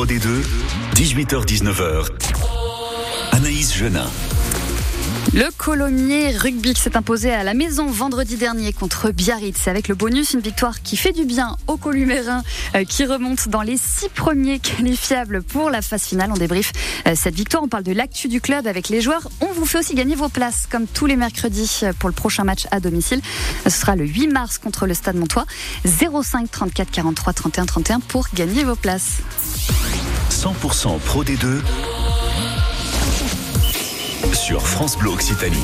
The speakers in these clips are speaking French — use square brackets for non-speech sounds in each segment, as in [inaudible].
Pro D2, 18h-19h. Anaïs Genin. Le Colomiers Rugby s'est imposé à la maison vendredi dernier contre Biarritz avec le bonus, une victoire qui fait du bien aux Columérins euh, qui remontent dans les six premiers qualifiables pour la phase finale. On débrief euh, cette victoire, on parle de l'actu du club avec les joueurs. On vous fait aussi gagner vos places comme tous les mercredis euh, pour le prochain match à domicile. Ce sera le 8 mars contre le Stade Montois. 05 34 43 31 31 pour gagner vos places. 100% Pro D2 sur France Bleu Occitanie.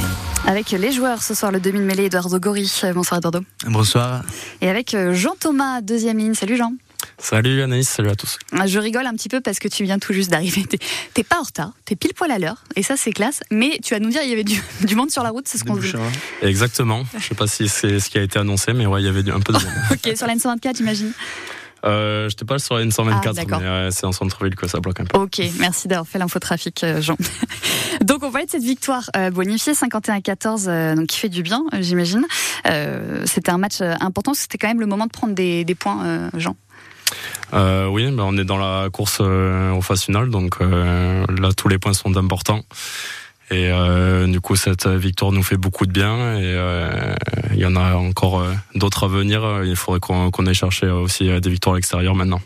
Avec les joueurs ce soir, le demi-mêlée Eduardo Gori. Bonsoir Eduardo. Bonsoir. Et avec euh, Jean-Thomas, deuxième ligne. Salut Jean. Salut Anaïs, salut à tous. Je rigole un petit peu parce que tu viens tout juste d'arriver. [laughs] T'es pas en retard, t'es pile poil à l'heure, et ça c'est classe. Mais tu vas nous dire, il y avait du, [laughs] du monde sur la route, c'est ce qu'on dit. Exactement. Je sais pas si c'est ce qui a été annoncé, mais ouais, il y avait un peu de [laughs] monde. ok, sur la N124, j'imagine. Euh, J'étais pas sur la N124, ah, mais euh, c'est en centre-ville que ça bloque un peu. Ok, merci d'avoir fait l'infotrafic, euh, Jean. [laughs] donc on parlait de cette victoire euh, bonifiée 51 à 14, donc qui fait du bien, j'imagine. c'était un match important, c'était quand même le moment de prendre des, des points, Jean. oui, on est dans la course au phase finale, donc là tous les points sont importants. Et euh, du coup, cette victoire nous fait beaucoup de bien. Et euh, il y en a encore euh, d'autres à venir. Il faudrait qu'on qu ait cherché aussi des victoires à l'extérieur maintenant.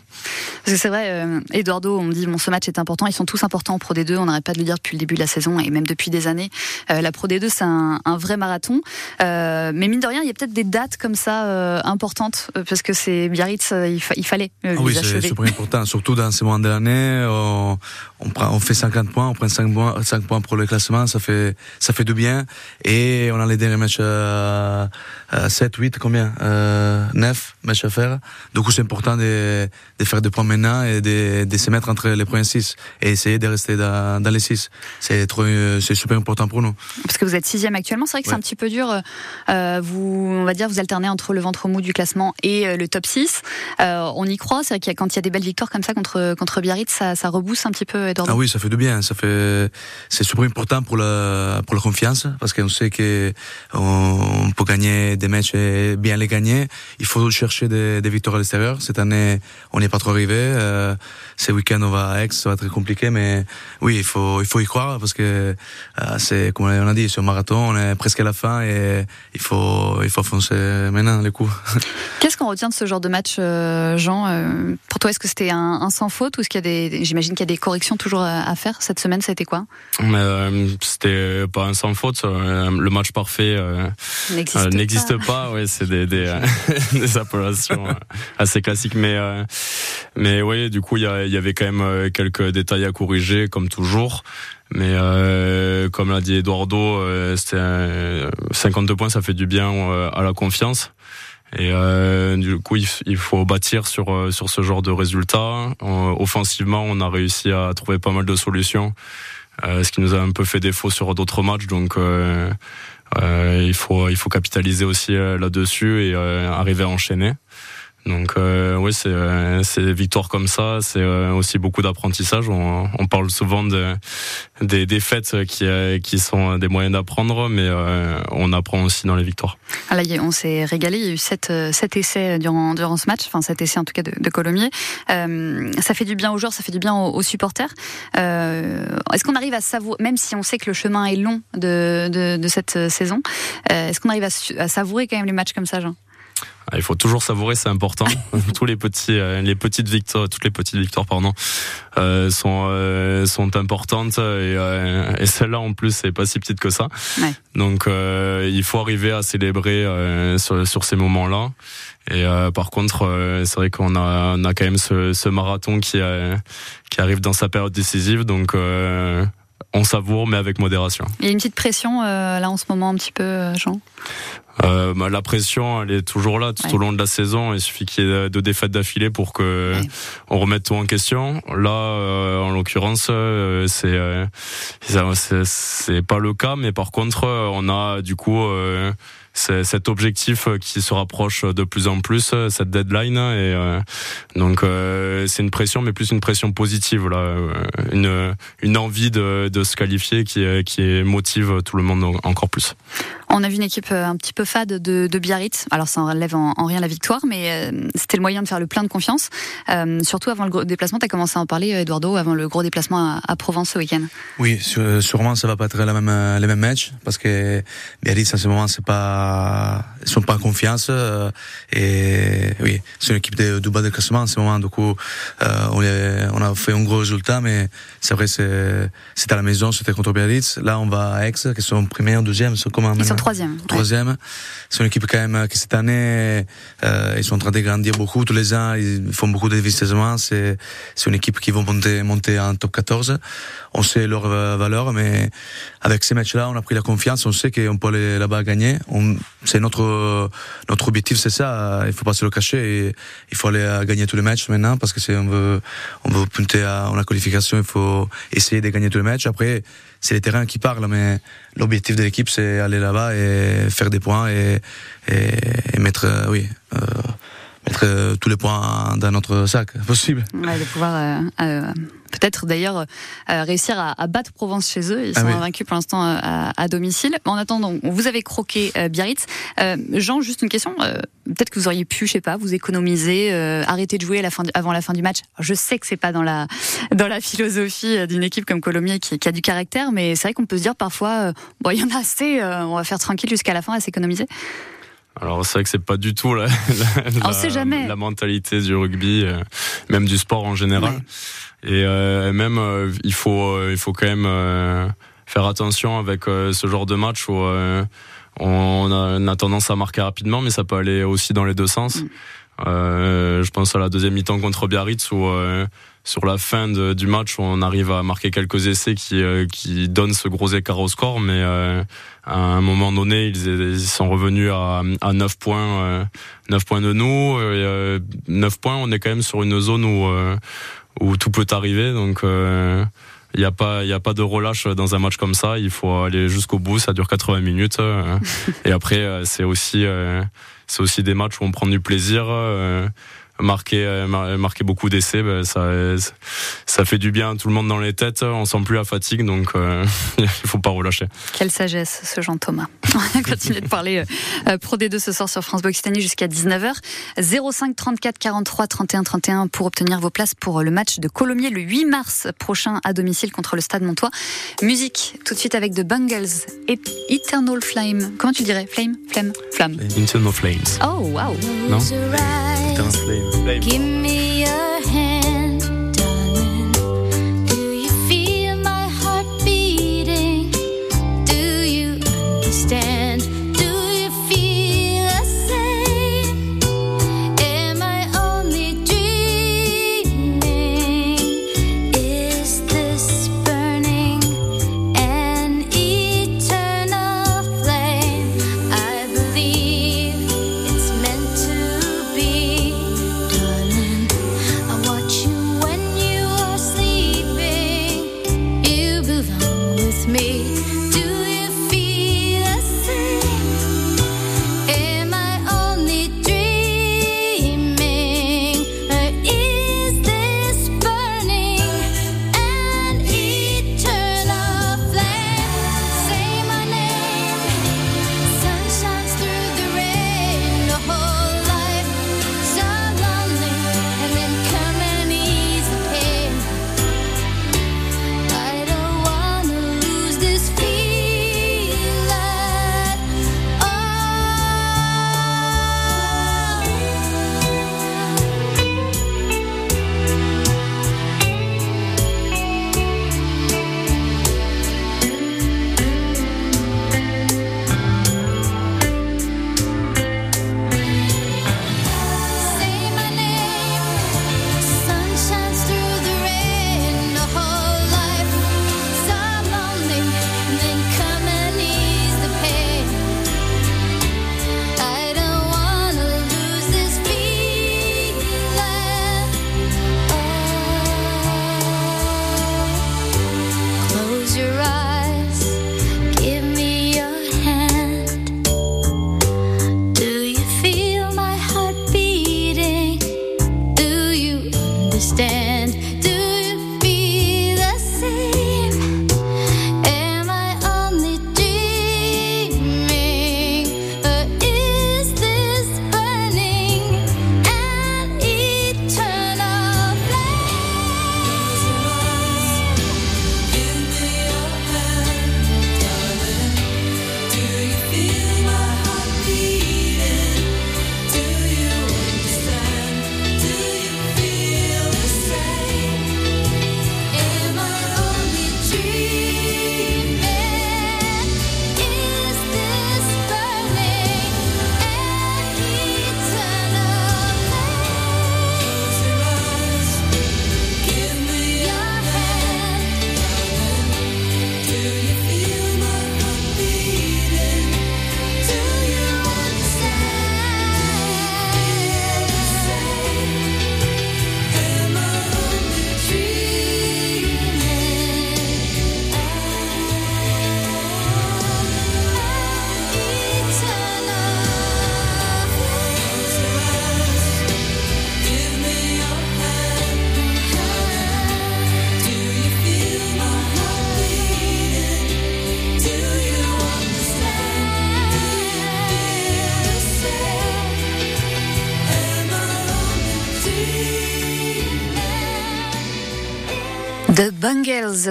Parce que c'est vrai, Eduardo, on me dit bon, ce match est important. Ils sont tous importants en Pro D2. On n'arrête pas de le dire depuis le début de la saison et même depuis des années. la Pro D2, c'est un, un, vrai marathon. mais mine de rien, il y a peut-être des dates comme ça importantes parce que c'est Biarritz, il, il fallait ah oui, c'est super important. Surtout dans ces moments de l'année, on, on, on, fait 50 points, on prend 5 points, 5 points pour le classement ça fait ça fait du bien. Et on a les derniers matchs à, 7, 8, combien euh, 9 matchs à faire. Du coup, c'est important de, de faire des points maintenant et de, de se mettre entre les premiers 6 et essayer de rester dans, dans les 6. C'est c'est super important pour nous. Parce que vous êtes sixième actuellement, c'est vrai que c'est un petit peu dur. Euh, vous, on va dire, vous alternez entre le ventre mou du classement et euh, le top 6. Euh, on y croit, c'est vrai qu'il quand il y a des belles victoires comme ça contre contre Biarritz, ça, ça rebousse un petit peu. Eduardo. Ah oui, ça fait du bien. Ça fait, c'est super important pour la, pour la confiance, parce qu'on sait que on peut gagner des matchs et bien les gagner. Il faut chercher des, des victoires à l'extérieur. Cette année, on n'est pas trop arrivé. Euh, ce week-end, on va à Aix, ça va être compliqué, mais oui, il faut, il faut y croire, parce que euh, c'est, comme on a dit, sur marathon, on est presque à la fin et il faut, il faut foncer maintenant les coups. [laughs] Qu'est-ce qu'on retient de ce genre de match, euh, Jean euh, Pour toi, est-ce que c'était un, un, sans faute ou est-ce qu'il y a des, j'imagine qu'il y a des corrections toujours à faire? Cette semaine, ça a été quoi? C'était pas un sans faute. Euh, le match parfait euh, n'existe pas. pas. Ouais, c'est des, des, [laughs] des, appellations assez classiques, mais mais oui, du coup, il y, y, avait quand même quelques détails à corriger, comme toujours. Mais euh, comme l'a dit Eduardo, euh, c'était 52 points, ça fait du bien à la confiance. Et euh, du coup, il, faut bâtir sur sur ce genre de résultats. offensivement, on a réussi à trouver pas mal de solutions. Euh, ce qui nous a un peu fait défaut sur d'autres matchs. Donc euh, euh, il faut il faut capitaliser aussi là-dessus et arriver à enchaîner. Donc euh, oui, c'est euh, des victoires comme ça, c'est euh, aussi beaucoup d'apprentissage. On, parle souvent de, des défaites qui, euh, qui sont des moyens d'apprendre, mais on apprend aussi dans les victoires. Ah on s'est régalé. Il y a eu sept, sept essais durant, durant ce match, enfin sept essais en tout cas de, Colomiers. ça fait du bien aux joueurs, ça fait du bien aux, supporters. est-ce qu'on arrive à savourer, même si on sait que le chemin est long de, de, cette saison, est-ce qu'on arrive à, à savourer quand même les matchs comme ça, Jean? Il faut toujours savourer, c'est important. [laughs] Tous les petits, euh, les petites victoires, toutes les petites victoires, pardon, euh, sont euh, sont importantes et, et celle-là en plus c'est pas si petite que ça. Ouais. Donc il faut arriver à célébrer sur, sur ces moments-là. Et par contre, c'est vrai qu'on a on a quand même ce, ce marathon qui qui arrive dans sa période décisive, donc on savoure, mais avec modération. Il y a une petite pression là en ce moment, un petit peu, Jean? Euh, bah, la pression, elle est toujours là tout au long de la saison. Il suffit qu'il y ait deux défaites d'affilée pour que on remette tout en question. Là, euh, en l'occurrence, euh, c'est c'est pas le cas, mais par contre, on a du coup c'est cet objectif qui se rapproche de plus en plus, cette deadline. Et donc c'est une pression, mais plus une pression positive là, une une envie de, de se qualifier qui qui motive tout le monde encore plus. On a vu une équipe un petit peu fade de, de Biarritz. Alors ça enlève en, en rien la victoire, mais c'était le moyen de faire le plein de confiance. surtout avant le gros déplacement, tu as commencé à en parler, Eduardo, avant le gros déplacement à, Provence ce week-end. Oui, sûrement ça va pas être la même, les mêmes matchs parce que Biarritz en ce moment c'est pas ils sont pas en confiance et oui c'est une équipe de, du bas de classement en ce moment. Du coup, on, on a fait un gros résultat, mais c'est vrai c'est c'était à la maison, c'était contre Biarritz. Là, on va à Aix, qui sont premiers, deuxième, comment Ils sont troisième. Troisième. C'est une équipe quand même qui cette année, euh, ils sont en train de grandir beaucoup tous les ans. Ils font beaucoup d'investissements. C'est c'est une équipe qui va monter monter en top 14. On sait leur euh, valeur, mais avec ces matchs-là, on a pris la confiance. On sait qu'on peut aller là-bas gagner. C'est notre notre objectif, c'est ça. Il faut pas se le cacher. Et il faut aller gagner tous les matchs maintenant parce que c'est on veut on veut punter à la qualification. Il faut essayer de gagner tous les matchs. Après, c'est les terrains qui parlent, mais l'objectif de l'équipe, c'est aller là-bas et faire des points et, et, mettre, euh, oui, euh, mettre euh, tous les points dans notre sac [laughs] possible. Ouais, de pouvoir euh, euh, peut-être d'ailleurs réussir à, à, battre Provence chez eux. Ils ah sont invaincus pour l'instant à, à, domicile. En attendant, vous avez croqué Biarritz. Jean, juste une question. peut-être que vous auriez pu, je sais pas, vous économiser, arrêter de jouer à la fin avant la fin du match. Je sais que c'est pas dans la [laughs] dans la philosophie d'une équipe comme Colomiers qui, qui, a du caractère, mais c'est vrai qu'on peut se dire parfois, bon, il y en a assez, on va faire tranquille jusqu'à la fin à s'économiser. Alors c'est vrai que c'est pas du tout la, [laughs] la, mentalité du rugby, euh, même du sport en général. Et euh, même euh, il faut il faut quand même faire attention avec ce genre de match où on a, tendance à marquer rapidement, mais ça peut aller aussi dans les deux sens. Mm. je pense à la deuxième mi-temps contre Biarritz où sur la fin du match, on arrive à marquer quelques essais qui, euh, qui donnent ce gros écart au score, mais euh, à un moment donné, ils, sont revenus à, à 9 points, 9 euh, points de nous. Et, 9 points, on est quand même sur une zone où, où tout peut arriver, donc il n'y a pas il a pas de relâche dans un match comme ça. Il faut aller jusqu'au bout. Ça dure 80 minutes et après c'est aussi c'est aussi des matchs où on prend du plaisir marquer, euh, marquer beaucoup d'essais, ben, ça, ça fait du bien à tout le monde dans les têtes. On sent plus la fatigue, donc euh, [laughs] il faut pas relâcher. Quelle sagesse, ce Jean Thomas. [laughs] On va continuer de parler euh, Pro D2 ce soir sur France Occitanie jusqu'à 19h. 05 34 43 31 31 pour obtenir vos places pour le match de Colomiers le 8 mars prochain à domicile contre le Stade Montois. Musique tout de suite avec The Bungles et Eternal Flame. Comment tu dirais? Flame? Flame Flamme. Eternal Flames. Oh wow. Non? Give me a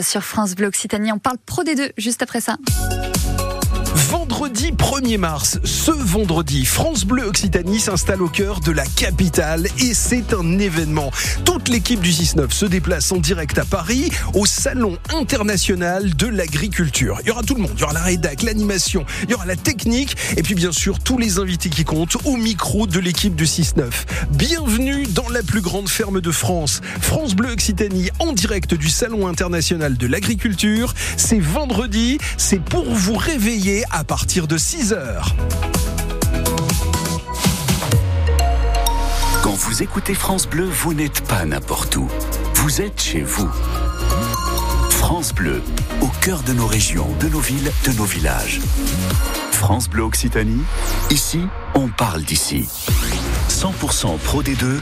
sur France Bleu Occitanie. On parle Pro des deux juste après ça. Vendredi 1er mars, ce vendredi, France Bleu Occitanie s'installe au cœur de la capitale et c'est un événement. Toute l'équipe du 6-9 se déplace en direct à Paris au Salon international de l'agriculture. Il y aura tout le monde, il y aura la rédac, l'animation, il y aura la technique et puis bien sûr tous les invités qui comptent au micro de l'équipe du 6-9. Bienvenue dans la plus grande ferme de France. France Bleu Occitanie en direct du Salon international de l'agriculture. C'est vendredi, c'est pour vous réveiller à partir de 6 heures. Quand vous écoutez France Bleu, vous n'êtes pas n'importe où. Vous êtes chez vous. France Bleu, au cœur de nos régions, de nos villes, de nos villages. France Bleu Occitanie, ici, on parle d'ici. 100% Pro D2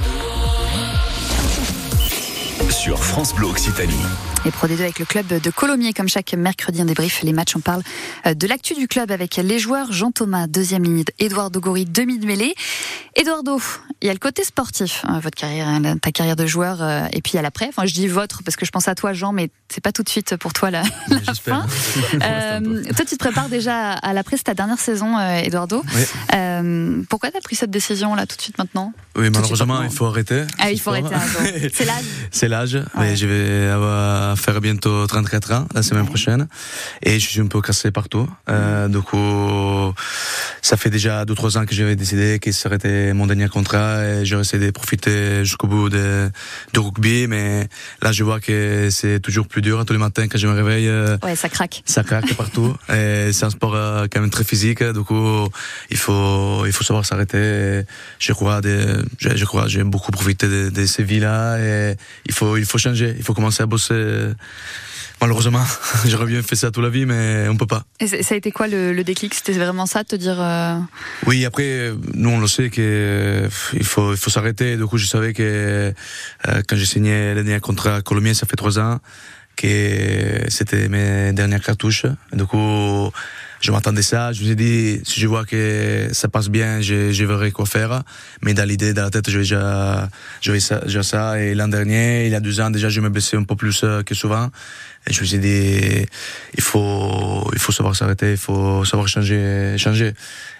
sur France Bleu Occitanie. Et Pro D2 avec le club de Colomiers, comme chaque mercredi, un débrief. Les matchs, on parle euh, de l'actu du club avec les joueurs Jean Thomas, deuxième ligne, Eduardo Gori, demi de mêlée. Eduardo, il y a le côté sportif, hein, votre carrière, hein, ta carrière de joueur, euh, et puis à l'après. Enfin, je dis votre parce que je pense à toi, Jean, mais c'est pas tout de suite pour toi la, [laughs] la fin. [laughs] euh, toi, tu te prépares déjà à l'après, c'est ta dernière saison, euh, Eduardo. Oui. Euh, pourquoi t'as pris cette décision là tout de suite maintenant? Oui, malheureusement, il faut arrêter. Ah, il faut arrêter. hein, c'est l'âge. [laughs] C'est l'âge. Ouais. Mais je vais avoir, faire bientôt 34 ans la semaine prochaine. Et je suis un peu cassé partout. Euh, du coup, ça fait déjà 2-3 ans que j'avais décidé que aurait été mon dernier contrat et j'aurais essayé de profiter jusqu'au bout de, de rugby. Mais là, je vois que c'est toujours plus dur tous les matins quand je me réveille. euh, Ouais, ça craque. ça craque partout. [laughs] Et c'est un sport euh, quand même très physique. Du coup, il faut, il faut savoir s'arrêter. Je crois, de, je, je crois, j'ai beaucoup profité de, de ces vies-là. Et il faut, il faut changer. Il faut commencer à bosser. Malheureusement, [laughs] j'aurais bien fait ça toute la vie, mais on peut pas. Et ça a été quoi le, le déclic? C'était vraiment ça, de te dire. euh, Oui, après, nous on le sait que euh, il faut, il faut s'arrêter. Du coup, je savais que euh, quand j'ai signé le dernier contrat à Colomiers, ça fait trois ans, que c'était mes dernières cartouches. Du coup, je m'attendais ça. Je me suis dit, si je vois que ça passe bien, je, je verrai quoi faire. Mais dans l'idée, dans la tête, j'avais déjà, j'avais ça, déjà ça. Et l'an dernier, il y a deux ans, déjà, je me blessais un peu plus euh, que souvent. Et je me suis dit, il faut, il faut savoir s'arrêter, il faut savoir changer, changer.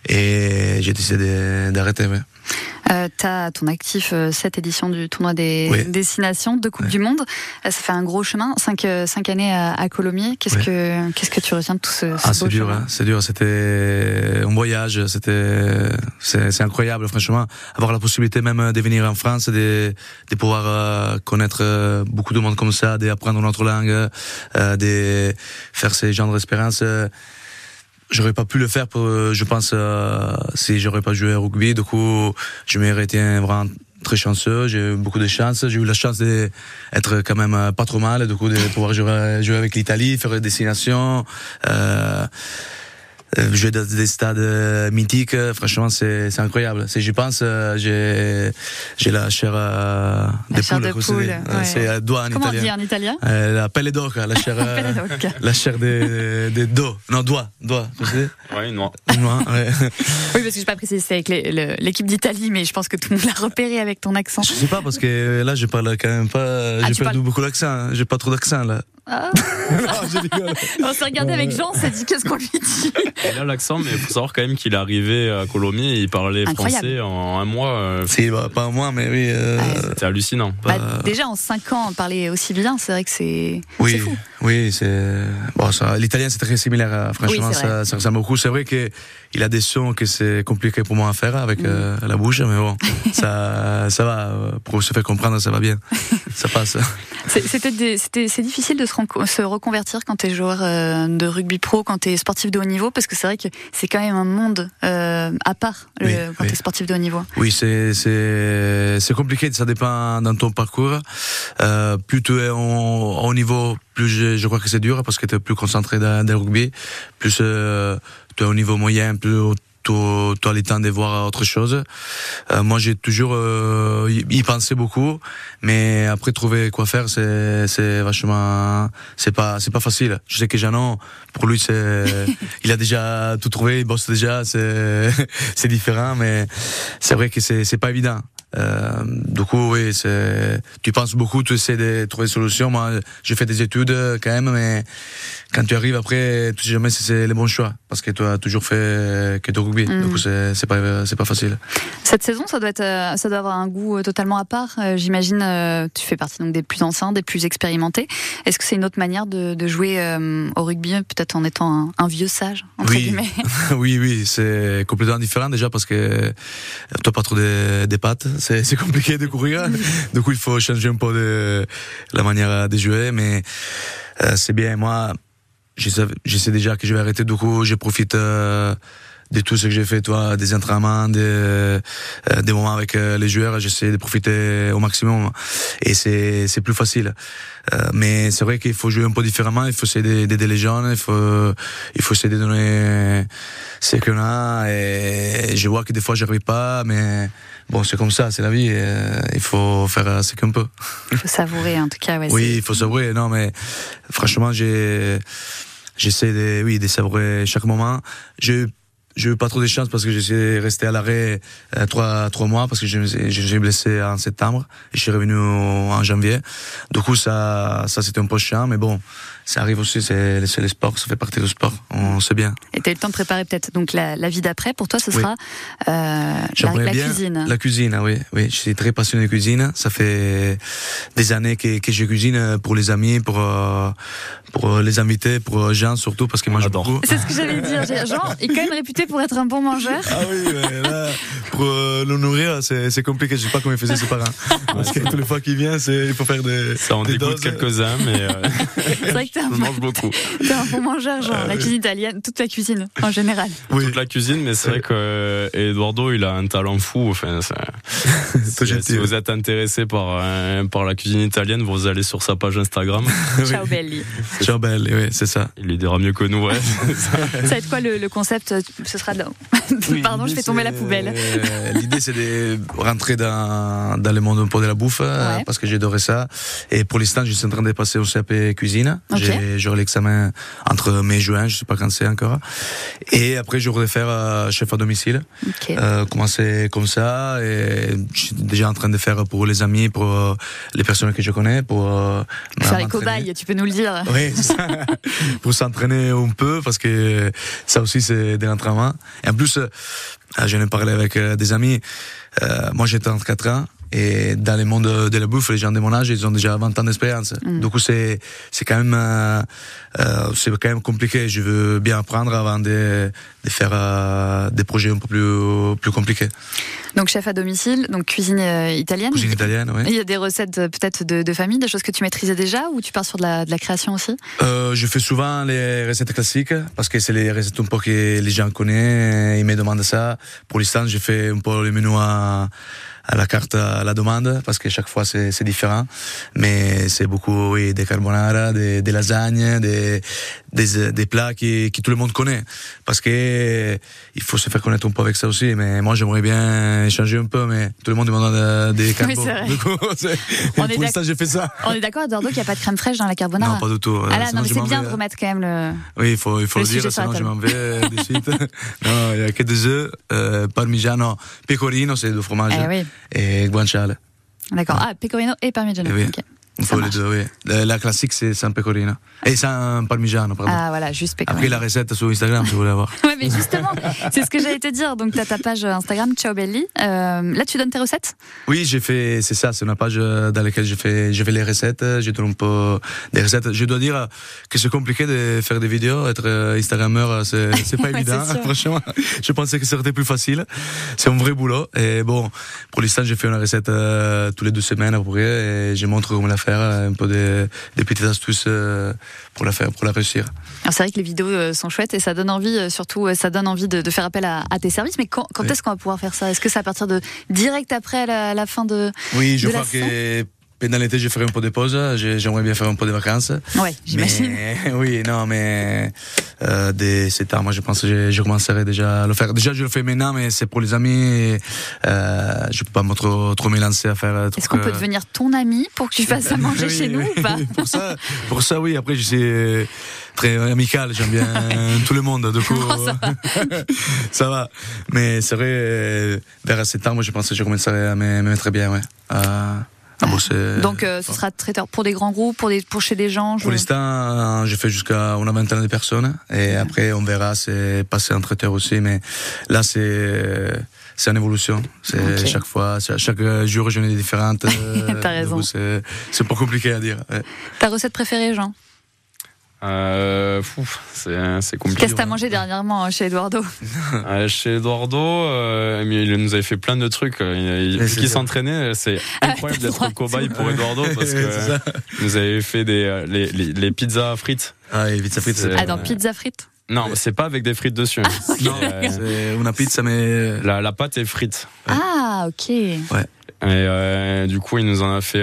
Et j'ai décidé d'arrêter. Ouais. Euh, T'as à ton actif euh, cette édition du tournoi des Oui. destinations de Coupe Ouais. du Monde. Euh, ça fait un gros chemin, cinq, euh, cinq années à, à Colomiers. Qu'est-ce que qu'est-ce que tu retiens de tout ce, ce Ah, c'est dur, hein, c'est dur. C'était un voyage, c'était, c'est, c'est incroyable, franchement. Avoir la possibilité même de venir en France, de, de pouvoir euh, connaître euh, beaucoup de monde comme ça, d'apprendre notre langue, euh, de faire ces genres d'expériences. J'aurais pas pu le faire, pour, euh, je pense, euh, si j'aurais pas joué au rugby. Du coup, je été vraiment très chanceux. J'ai eu beaucoup de chance. J'ai eu la chance d'être quand même euh, pas trop mal, du coup, de pouvoir jouer, jouer avec l'Italie, faire des destinations. Euh, jouer dans des stades euh, mythiques, euh, franchement, c'est c'est incroyable. Si j'y pense, euh, j'ai j'ai la chair euh, La des chair poules. de c'est- poule, euh, ouais. C'est euh, doigt en Comment on dit italien. en italien Euh, la pelle d'oca, la chair, [laughs] euh, la chair des, des dos. Non, tu sais. Ouais, noir. Doigts, ouais. [laughs] Oui, parce que je pas précisé, c'est avec les- le- l'équipe d'Italie, mais je pense que tout le monde l'a repéré avec ton accent. Je sais pas parce que là, je parle quand même pas. Ah, j'ai perdu parles- beaucoup d'accent. hein. J'ai pas trop d'accent là. Ah. [laughs] non, je rigole. On s'est regardé avec Jean, on s'est dit qu'est-ce qu'on lui dit? Il a l'accent, mais il faut savoir quand même qu'il est arrivé à Colomiers et il parlait Incroyable. français en un mois. euh, Si, bah, pas moi, mais oui. euh, Ouais. C'était hallucinant. Bah, bah, Déjà en 5 ans, parler aussi bien, c'est vrai que c'est c'est Oui, fou. Oui, c'est bon. L'italien c'est très similaire. hein. Franchement, Oui, ça, ça ressemble beaucoup. C'est vrai que il a des sons que c'est compliqué pour moi à faire avec Mm. euh, la bouche, mais bon, [laughs] ça, ça va. euh, Pour se faire comprendre, ça va bien. ça passe. [laughs] C'est- C'était des- c'était- c'est difficile de se, reconvertir quand t'es joueur euh, de rugby pro, quand t'es sportif de haut niveau, parce que c'est vrai que c'est quand même un monde euh, à part le- Oui, quand oui. t'es sportif de haut niveau. Oui, c'est c'est c'est compliqué. Ça dépend dans ton parcours. Euh, plus tu es au niveau, plus je, je crois que c'est dur parce que tu es plus concentré dans, dans le rugby. Plus euh, tu es au niveau moyen, plus tu as le temps de voir autre chose. Euh, moi, j'ai toujours euh, y pensé beaucoup, mais après trouver quoi faire, c'est c'est vachement, c'est pas c'est pas facile. Je sais que Janon, pour lui, c'est [laughs] il a déjà tout trouvé, il bosse déjà, c'est [laughs] c'est différent, mais c'est vrai que c'est c'est pas évident. Euh, du coup, oui, tu penses beaucoup, tu essaies de trouver des solutions. Moi, j'ai fait des études quand même, mais quand tu arrives après, tu sais jamais si c'est le bon choix, parce que tu as toujours fait que de rugby. Du coup, c'est, pas, pas facile. Cette saison, ça doit être, ça doit avoir un goût totalement à part. J'imagine, tu fais partie donc des plus anciens, des plus expérimentés. Est-ce que c'est une autre manière de, de jouer au rugby, peut-être en étant un, un vieux sage entre oui. guillemets? [laughs] Oui, oui, c'est complètement différent déjà parce que toi pas trop des, des pattes, c'est compliqué de courir. du coup, il faut changer un peu de la manière de jouer, mais euh, c'est bien. Moi, je sais, déjà que je vais arrêter. Du coup, je profite. Euh, de tout ce que j'ai fait, toi, des entraînements, des, euh, des moments avec les joueurs, j'essaie de profiter au maximum. Et c'est, plus facile. Mais c'est vrai qu'il faut jouer un peu différemment, il faut essayer d'aider les jeunes, il faut, il faut essayer de donner ce qu'on a. Et je vois que des fois, j'arrive pas, mais bon, c'est comme ça, c'est la vie. il faut faire ce qu'on peut. Il faut savourer, en tout cas. Ouais, oui, il faut savourer. Non, mais franchement, j'ai, j'essaie de, oui, de savourer chaque moment. Je j'ai eu pas trop de chance parce que j'ai resté à l'arrêt euh, trois trois mois parce que j'ai blessé en septembre et je suis revenu en janvier. Du coup ça ça c'était un peu chiant mais bon ça arrive aussi, c'est le sport, ça fait partie du sport, on sait bien. Et tu as eu le temps de préparer peut-être donc la, la vie d'après, pour toi ce sera euh, la, la cuisine. La cuisine, oui, oui, je suis très passionné de cuisine, ça fait des années que, que je cuisine pour les amis, pour, euh, pour les invités, pour Jean surtout, parce qu'il mange beaucoup. C'est ce que j'allais dire, Jean est quand même réputé pour être un bon mangeur. Ah oui, mais là, pour euh, le nourrir, c'est compliqué, je sais pas comment il faisait ses parents. parce que toutes les fois qu'il vient, il faut faire des Ça en dégoûte quelques-uns, mais... Euh... on mange beaucoup. T'es un bon mangeur, genre la cuisine italienne, toute la cuisine en général. Oui. Toute la cuisine, mais c'est vrai que Eduardo, il a un talent fou. Enfin, [laughs] si, si vous êtes intéressé par euh, par la cuisine italienne, vous allez sur sa page Instagram. [laughs] Ciao belli. [laughs] Ciao belli, oui, c'est ça. Il lui dira mieux que nous. Ouais, ça. va être quoi le, le concept Ce sera de... Oui, Pardon, je fais tomber la poubelle. L'idée, c'est de rentrer dans dans le monde pour de la bouffe ouais. parce que j'adorais ça. Et pour l'instant, je suis en train de passer au CAP cuisine. Okay. J'aurai l'examen entre mai et juin, je sais pas quand c'est encore. Et après, je voudrais faire euh, chef à domicile. Okay. Euh, commencer comme ça. Et je suis déjà en train de faire pour les amis, pour euh, les personnes que je connais, pour faire les cobayes. Tu peux nous le dire. Oui, [laughs] pour s'entraîner un peu parce que ça aussi c'est de l'entraînement. Et en plus, euh, je ai parlé avec des amis. moi, j'ai 34 ans. Et dans le monde de la bouffe, les gens de mon âge, ils ont déjà 20 ans d'expérience. Mm. Du coup, c'est c'est quand même euh, euh, c'est quand même compliqué. Je veux bien apprendre avant de, de faire euh, des projets un peu plus plus compliqués. Donc chef à domicile, donc cuisine italienne. Cuisine italienne, oui. Il y a des recettes peut-être de, de, famille, des choses que tu maîtrisais déjà, ou tu pars sur de la, de la création aussi? Je fais souvent les recettes classiques parce que c'est les recettes un peu que les gens connaissent. Ils me demandent ça. Pour l'instant, je fais un peu le menu à à la carte à la demande parce que chaque fois c'est différent. Mais c'est beaucoup oui, des carbonara des, des lasagnes des, des, des plats qui, qui tout le monde connaît. Parce que il faut se faire connaître un peu avec ça aussi. Mais moi j'aimerais bien échanger un peu mais tout le monde demande des carbos. oui, [laughs] du coup pour l'instant j'ai fait ça. on est d'accord Eduardo qu'il n'y a pas de crème fraîche dans la carbonara? Non pas du tout. Ah là, non mais c'est bien de remettre quand même le oui il faut, il faut le, le dire sinon je m'en vais de suite. [laughs] Non il n'y a que des œufs euh, parmigiano pecorino c'est du fromage. Eh oui et guanciale. D'accord. Ah, pecorino et parmigiano. Oui. Okay. On peut les deux, oui. La, la classique, c'est sans pecorino. Et sans parmigiano, pardon. Ah, voilà, juste pecorino. Après, la recette sur Instagram, si vous voulez voir. [laughs] ouais, mais justement, c'est ce que j'allais te dire. Donc, tu as ta page Instagram, Ciao Belli. Euh, là, tu donnes tes recettes? Oui, j'ai fait, c'est ça, c'est une page dans laquelle je fais, je fais les recettes, je donne un peu des recettes. Je dois dire que c'est compliqué de faire des vidéos, être Instagrammeur, c'est, [laughs] c'est pas ouais, évident. c'est [laughs] Franchement, je pensais que ça serait plus facile. C'est un vrai boulot. Et bon, pour l'instant, j'ai fait une recette euh, tous les deux semaines à peu près, et je montre comment la faire, un peu des, des petites astuces euh, pour la faire, pour la réussir. Alors c'est vrai que les vidéos euh, sont chouettes et ça donne envie, euh, surtout ça donne envie de, de faire appel à, à, tes services. Mais quand, quand Oui. est-ce qu'on va pouvoir faire ça? Est-ce que c'est à partir de direct après la, la fin de Oui, je de la crois que pendant l'été, je ferai un peu de pause. J'aimerais bien faire un peu de vacances. Ouais, j'imagine. [laughs] Oui, non, mais euh, dès septembre, moi, je pense que je, commencerai déjà à le faire. Déjà, je le fais maintenant, mais c'est pour les amis. Euh, je peux pas me trop, trop m'élancer à faire. Est-ce qu'on peut devenir ton ami pour que tu fasses à [laughs] manger chez nous ou pas [laughs] Pour ça, pour ça, oui. Après, je suis très amical. J'aime bien tout le monde. Du coup, ça, va. ça va. Mais c'est vrai, vers septembre, je pense que je commencerai à me, mettre bien, ouais. Ah Donc euh, ce sera traiteur pour des grands groupes, pour des pour chez des gens. Pour l'instant, j'ai fait jusqu'à une vingtaine de personnes et après on verra c'est passer un traiteur aussi. Mais là c'est c'est une évolution. C'est chaque fois, chaque jour je ai différente. [laughs] T'as raison. C'est pas compliqué à dire. Ta recette préférée, Jean? Euh, c'est compliqué. Qu'est-ce que t'as mangé dernièrement hein, chez Eduardo [laughs] euh, Chez Eduardo, euh, il nous avait fait plein de trucs. Il, il s'entraînait, c'est ah, incroyable d'être cobaye pour Eduardo parce [laughs] que nous avait fait des les, les, pizzas frites. Ah, les pizzas frites. Ah, dans pizza frites non, c'est pas avec des frites dessus. Ah, non, c'est une pizza mais la, la pâte est frite. Ah, ok. Ouais. Et euh, du coup, il nous en a fait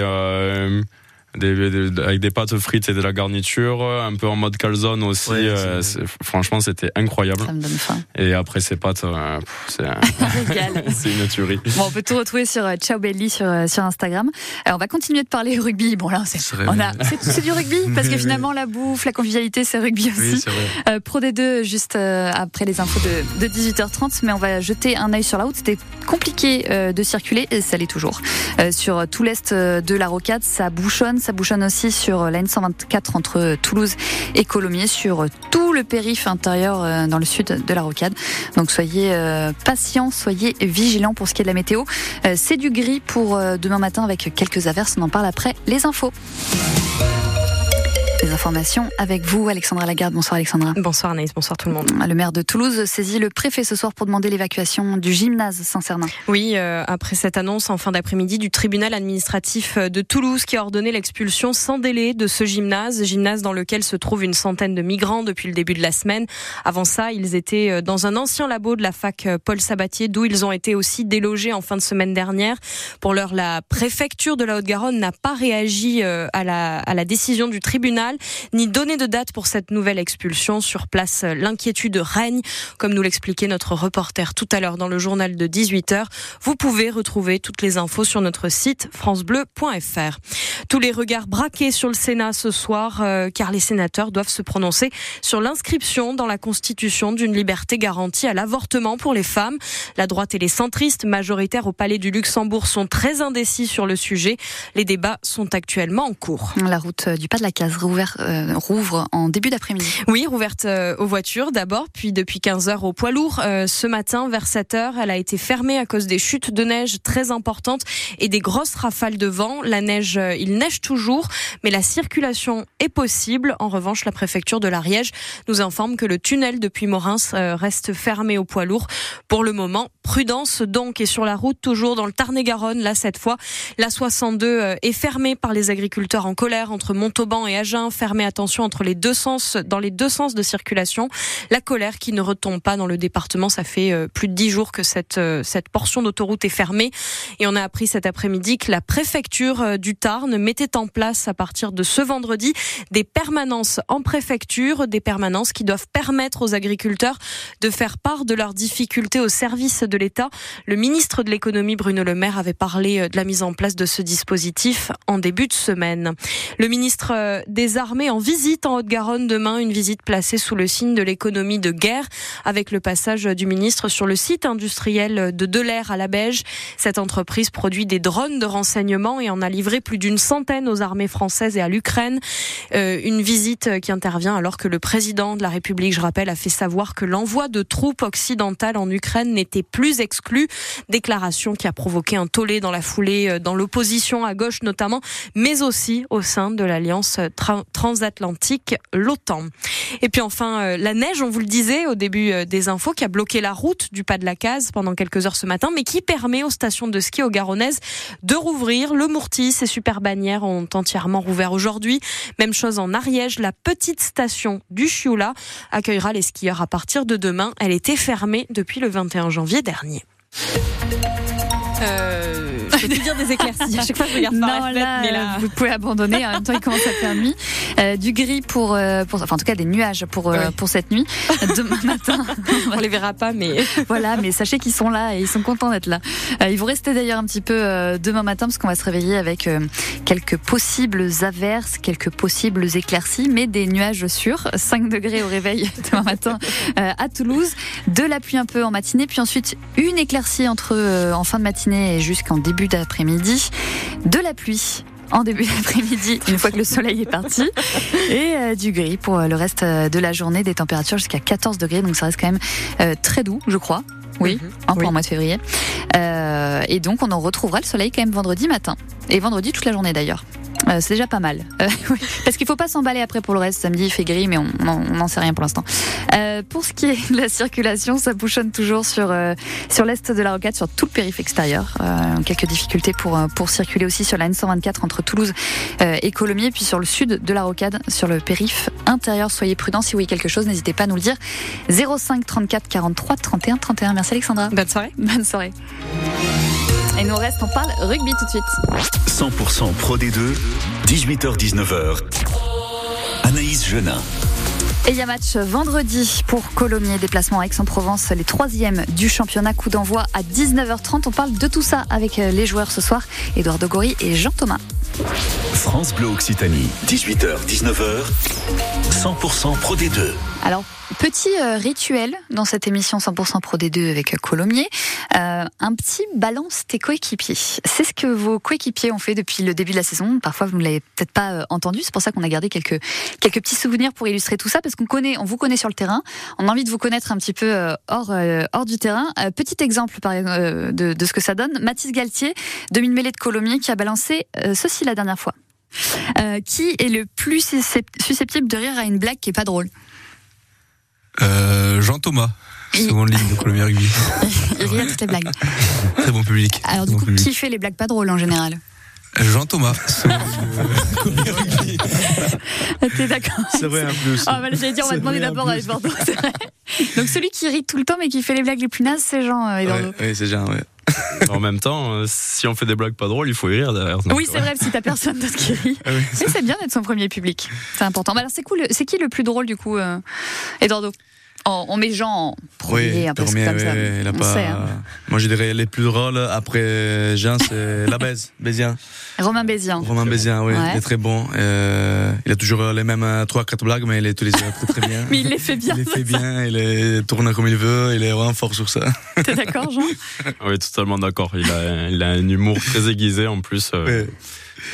euh, avec des pâtes frites et de la garniture, un peu en mode calzone aussi. Euh, franchement, c'était incroyable. Ça me donne faim. Et après ces pâtes, euh, [laughs] [laughs] c'est une tuerie. Bon, on peut tout retrouver sur euh, Ciao Belly sur, sur Instagram. on va continuer de parler rugby. Bon là, c'est c'est du rugby [laughs] parce que finalement la bouffe, la convivialité, c'est rugby aussi. Oui, Pro des deux juste après les infos de, de 18h30, mais on va jeter un œil sur la route. C'était compliqué de circuler et ça l'est toujours. sur tout l'est de la rocade, ça bouchonne ça bouchonne aussi sur la N124 entre Toulouse et Colomiers, sur tout le périph' intérieur euh, dans le sud de la rocade. Donc soyez euh, patients, soyez vigilants pour ce qui est de la météo. Euh, c'est du gris pour demain matin avec quelques averses. On en parle après les infos. Les informations avec vous, Alexandra Lagarde. Bonsoir Alexandra. Bonsoir Anaïs, bonsoir tout le monde. Le maire de Toulouse saisit le préfet ce soir pour demander l'évacuation du gymnase Saint-Cernin. Oui, euh, après cette annonce en fin d'après-midi du tribunal administratif de Toulouse qui a ordonné l'expulsion sans délai de ce gymnase, gymnase dans lequel se trouve une centaine de migrants depuis le début de la semaine. Avant ça, ils étaient euh, dans un ancien labo de la fac euh, Paul Sabatier, d'où ils ont été aussi délogés en fin de semaine dernière. Pour l'heure, la préfecture de la Haute-Garonne n'a pas réagi à la, à la décision du tribunal ni donner de date pour cette nouvelle expulsion. Sur place, l'inquiétude règne, comme nous l'expliquait notre reporter tout à l'heure dans le journal de 18h. Vous pouvez retrouver toutes les infos sur notre site francebleu.fr. Tous les regards braqués sur le Sénat ce soir, euh, car les sénateurs doivent se prononcer sur l'inscription dans la Constitution d'une liberté garantie à l'avortement pour les femmes. La droite et les centristes majoritaires au Palais du Luxembourg sont très indécis sur le sujet. Les débats sont actuellement en cours. La route du pas de la case euh, rouvre en début d'après-midi. Oui, rouverte euh, aux voitures d'abord, puis depuis 15 heures aux poids lourds. Euh, ce matin, vers 7 heures, elle a été fermée à cause des chutes de neige très importantes et des grosses rafales de vent. La neige, il neige toujours, mais la circulation est possible. En revanche, la préfecture de l'Ariège nous informe que le tunnel depuis Morins reste fermé aux poids lourds. Pour le moment, prudence donc et sur la route toujours dans le Tarn-et-Garonne. Là, cette fois, la 62 est fermée par les agriculteurs en colère entre Montauban et Agen fermé attention entre les deux sens, dans les deux sens de circulation. La colère qui ne retombe pas dans le département, ça fait euh, plus de dix jours que cette euh, cette portion d'autoroute est fermée. Et on a appris cet après-midi que la préfecture euh, du Tarn mettait en place à partir de ce vendredi des permanences en préfecture, des permanences qui doivent permettre aux agriculteurs de faire part de leurs difficultés au service de l'État. Le ministre de l'économie Bruno Le Maire avait parlé de la mise en place de ce dispositif en début de semaine. Le ministre des armées en visite en Haute-Garonne demain, une visite placée sous le signe de l'économie de guerre avec le passage du ministre sur le site industriel de Delair à la Beige. Cette entreprise produit des drones de renseignement et en a livré plus d'une centaine aux armées françaises et à l'Ukraine. Euh, une visite qui intervient alors que le président de la République, je rappelle, a fait savoir que l'envoi de troupes occidentales en Ukraine n'était plus exclu. Déclaration qui a provoqué un tollé dans la foulée, euh, dans l'opposition à gauche notamment, mais aussi au sein de l'alliance transatlantique, l'OTAN. Et puis enfin, euh, la neige, on vous le disait au début euh, des infos, qui a bloqué la route du pas de la case pendant quelques heures ce matin, mais qui permet aux stations de ski au Garonnaises de rouvrir. Le Mourtis et Super Bannières ont entièrement rouvert aujourd'hui. Même chose en Ariège, la petite station du Chioula accueillera les skieurs à partir de demain. Elle était fermée depuis le 21 janvier dernier. Euh [laughs] je peux plus dire des éclaircies. À chaque fois, je regarde par non, la là, mais là, vous pouvez abandonner. En même temps, il commence à faire nuit. Euh, du gris pour, euh, pour, enfin, en tout cas, des nuages pour, euh, pour cette nuit. Demain [laughs] matin, on les verra pas, mais [laughs] voilà, mais sachez qu'ils sont là et ils sont contents d'être là. Euh, ils vont rester d'ailleurs un petit peu euh, demain matin parce qu'on va se réveiller avec quelques possibles averses, quelques possibles éclaircies, mais des nuages sûrs. 5 degrés au réveil demain matin à Toulouse. De la pluie un peu en matinée, puis ensuite une éclaircie entre en fin de matinée et jusqu'en début d'après-midi. De la pluie. En début d'après-midi, une fois que le soleil est parti, et euh, du gris pour euh, le reste euh, de la journée, des températures jusqu'à 14 degrés, donc ça reste quand même euh, très doux, je crois. Oui, Oui. en mois de février. Euh, et donc, on en retrouvera le soleil quand même vendredi matin. Et vendredi toute la journée d'ailleurs. Euh, c'est déjà pas mal. Euh, [laughs] oui. Parce qu'il faut pas s'emballer après pour le reste. Samedi, il fait gris, mais on n'en sait rien pour l'instant. Euh, pour ce qui est de la circulation, ça bouchonne toujours sur, sur l'est de la rocade, sur tout le périph' extérieur. Quelques difficultés pour, pour circuler aussi sur la N124 entre Toulouse et Colomiers, puis sur le sud de la rocade, sur le périph' intérieur. Soyez prudents. Si vous voyez quelque chose, n'hésitez pas à nous le dire. 05 34 43 31 31. Merci Alexandra. bonne soirée. Bonne soirée. Et nous reste, on parle rugby tout de suite. 100% Pro D2, 18h-19h. Anaïs Genin. Et il y a match vendredi pour Colomiers, déplacement à Aix-en-Provence, les troisièmes du championnat, coup d'envoi à 19h30. On parle de tout ça avec euh, les joueurs ce soir, Edouard Gori et Jean Thomas. France Bleu Occitanie, 18h-19h. 100% Pro D2. Alors, petit euh, rituel dans cette émission 100% Pro D2 avec euh, Colomiers, euh, un petit balance tes coéquipiers. C'est ce que vos coéquipiers ont fait depuis le début de la saison. Parfois, vous ne l'avez peut-être pas entendu. C'est pour ça qu'on a gardé quelques, quelques petits souvenirs pour illustrer tout ça, parce qu'on connaît, on vous connaît sur le terrain. On a envie de vous connaître un petit peu hors, hors du terrain. Petit exemple de, de ce que ça donne. Mathis Galtier, demi-mêlée de Colomiers, qui a balancé ceci la dernière fois. Qui est le plus suscept- susceptible de rire à une blague qui est pas drôle? Euh, Jean Thomas, Il- seconde ligne de Colombie Rugby. Il rit à toutes les blagues. Très bon public. Alors du bon coup, public. qui fait les blagues pas drôles en général Jean Thomas, seconde ligne de Colombie Rugby. [laughs] T'es d'accord C'est vrai un peu aussi. Ah bah j'allais dire, on va demander d'abord à. Eduardo. c'est vrai. Donc celui qui rit tout le temps mais qui fait les blagues les plus nazes, c'est Jean euh, Eduardo. Ouais, c'est Jean, ouais. [laughs] En même temps, euh, si on fait des blagues pas drôles, il faut y rire derrière. Donc, Oui, c'est ouais. vrai, si t'as personne d'autre qui rit. Ah oui, Mais c'est bien d'être son premier public. C'est important. Bah alors c'est cool. C'est qui le plus drôle du coup, euh, Eduardo? On, on met Jean en premier, Oui, un peu premier, comme ça. ouais, il a On pas... sait, hein. Moi, je dirais les plus drôles. Après Jean, c'est [laughs] la baise, Bézien. Romain Bézian. Romain Bézien, oui, Ouais. il est très bon. Euh, il a toujours les mêmes 3-4 blagues, mais il les utilise très très bien. [laughs] Mais il les fait bien. Il les fait bien, il les tourne comme il veut, il est vraiment fort sur ça. [laughs] T'es d'accord, Jean? Oui, totalement d'accord. Il a, il a un humour très aiguisé en plus. euh, Ouais.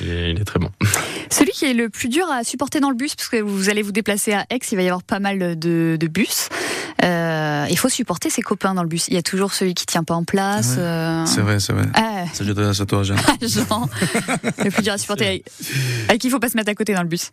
Il, est, il est très bon. Celui qui est le plus dur à supporter dans le bus, parce que vous allez vous déplacer à Aix, il va y avoir pas mal de, de bus. Euh, il faut supporter ses copains dans le bus. Il y a toujours celui qui tient pas en place. Ouais. euh, C'est vrai, c'est vrai. Ah, Ça, je t'adresse à toi, Jean. [laughs] Jean, le plus dur à supporter. Avec, avec qui il faut pas se mettre à côté dans le bus.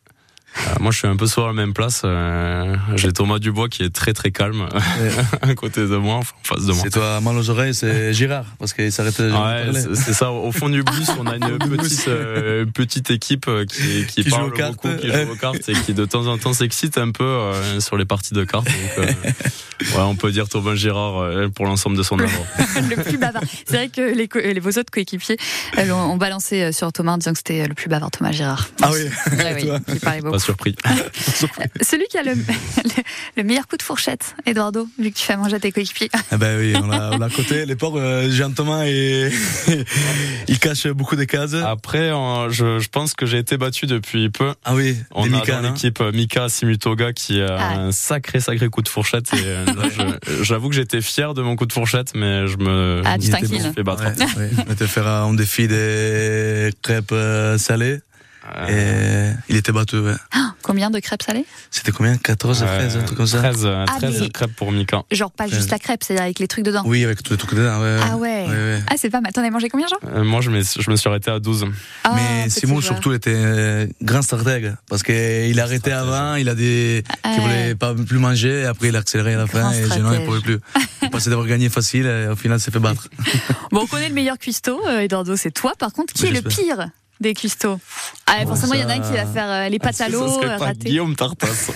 Euh, moi, je suis un peu sur la même place. euh, J'ai Thomas Dubois qui est très très calme [laughs] à côté de moi, enfin, en face de moi. C'est toi mal aux oreilles, c'est Girard, parce qu'il de Ouais, c'est ça. Au fond du bus, on a une petite euh, petite équipe qui, qui, Qui joue parle aux cartes. beaucoup, qui joue aux cartes et qui de temps en temps s'excite un peu euh, sur les parties de cartes. Donc, euh, [laughs] ouais, on peut dire Thomas Girard euh, pour l'ensemble de son œuvre. [laughs] le plus bavard. C'est vrai que les, vos autres coéquipiers ont balancé sur Thomas en disant que c'était le plus bavard, Thomas Girard. Ah oui, Ouais, oui, il parlait beaucoup. Pas surpris. [laughs] Celui qui a le, [laughs] le, le meilleur coup de fourchette, Eduardo, vu que tu fais manger à tes coéquipiers. Eh ben oui, on l'a à côté. Les porcs, euh, Jean Thomas, et [laughs] il cache beaucoup de cases. Ah, Après, euh, je, je pense que j'ai été battu depuis peu. oui, On a Mika, dans l'équipe euh, Mika Simutoga qui a Ah. un sacré sacré coup de fourchette. Et euh, j'avoue que j'étais fier de mon coup de fourchette, mais je me, Ah, tu fait battre. Ouais, ouais. On était faire un défi des crêpes euh, salées. Euh, Et il était battu, ouais. Combien de crêpes salées? C'était combien? 14, 13, un truc comme ça? 13, euh, Ah, 13 mais- crêpes pour Mika. Genre pas juste la crêpe, c'est-à-dire avec les trucs dedans. Oui, avec tous les trucs dedans, ouais. Ah ouais. ouais, ouais. Ah, c'est pas mal. T'en as mangé combien, Jean? Euh, moi, je me, je me suis arrêté à 12. Ah, Mais Simon, joueur. surtout, était euh, grand stratègue. Parce qu'il a arrêté avant, il a des, Ah. qui voulait pas plus manger, et après il a accéléré à la Grand fin, et Génon, il pouvait plus. [laughs] Il pensait d'avoir gagné facile, et au final, il s'est fait battre. Bon, on connaît le meilleur cuistot, euh, Eduardo, c'est toi. Par contre, qui Oui, est le pire? Des custos ah, Forcément, il y en a un qui va faire euh, les pâtes à l'eau, rater. Guillaume Tartas,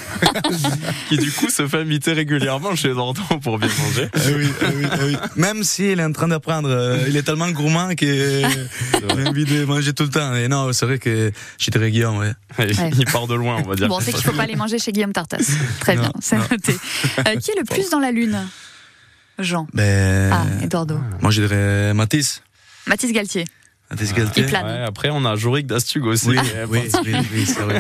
[laughs] qui du coup se fait inviter régulièrement chez Dorton pour bien manger. Ah oui, ah oui, ah oui. Même s'il est en train d'apprendre, euh, il est tellement gourmand qu'il a envie de manger tout le temps. Et non, c'est vrai que je dirais Guillaume, ouais. Il part de loin, on va dire. Bon, c'est qu'il ne faut pas aller manger chez Guillaume Tartas. Très bien, c'est noté. Euh, qui est le plus dans la lune? Jean. Ben... Ah, Eduardo. Moi, je dirais Mathis. Mathis Galtier. Ouais, après, on a Jorik Dastug aussi. [laughs] Oui, oui, oui, c'est vrai,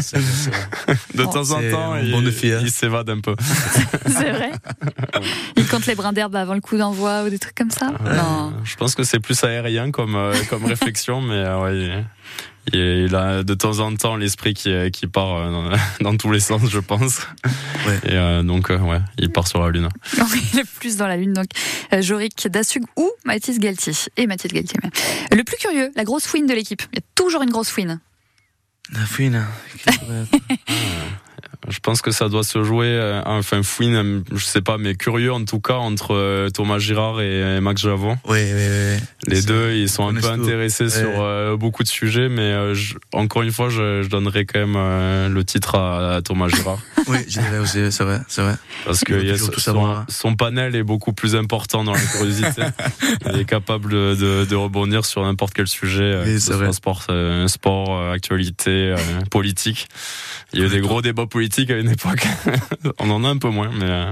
De temps en temps, il, bon hein. il s'évade un peu. [laughs] c'est vrai. Il compte les brins d'herbe avant le coup d'envoi ou des trucs comme ça? Non. Je pense que c'est plus aérien comme, euh, comme réflexion, mais euh, ouais, il a de temps en temps l'esprit qui, qui part euh, [laughs] dans, tous les sens, je pense. Ouais. Et euh, donc, euh, ouais, il part sur la Lune. il est plus dans la Lune. Donc, Jorik Dassug ou Mathis Galtier. Et Mathis Galtier. Le plus curieux, la grosse fouine de l'équipe. Il y a toujours une grosse fouine. La fouine [laughs] Je pense que ça doit se jouer, euh, enfin fouine, je sais pas, mais curieux en tout cas entre euh, Thomas Girard et Max Javon. Oui, oui, oui. Les deux, ils sont un peu intéressés sur euh, beaucoup de sujets, mais encore une fois, je, donnerais quand même le titre à, Thomas Girard. [laughs] oui, je dirais aussi, c'est vrai, c'est vrai. Parce que son, panel est beaucoup plus important dans la curiosité. [laughs] il est capable de, de rebondir sur n'importe quel sujet, oui, que sport, sport, actualité, politique. Il y a eu des gros débats politiques à une époque. [laughs] On en a un peu moins, mais euh,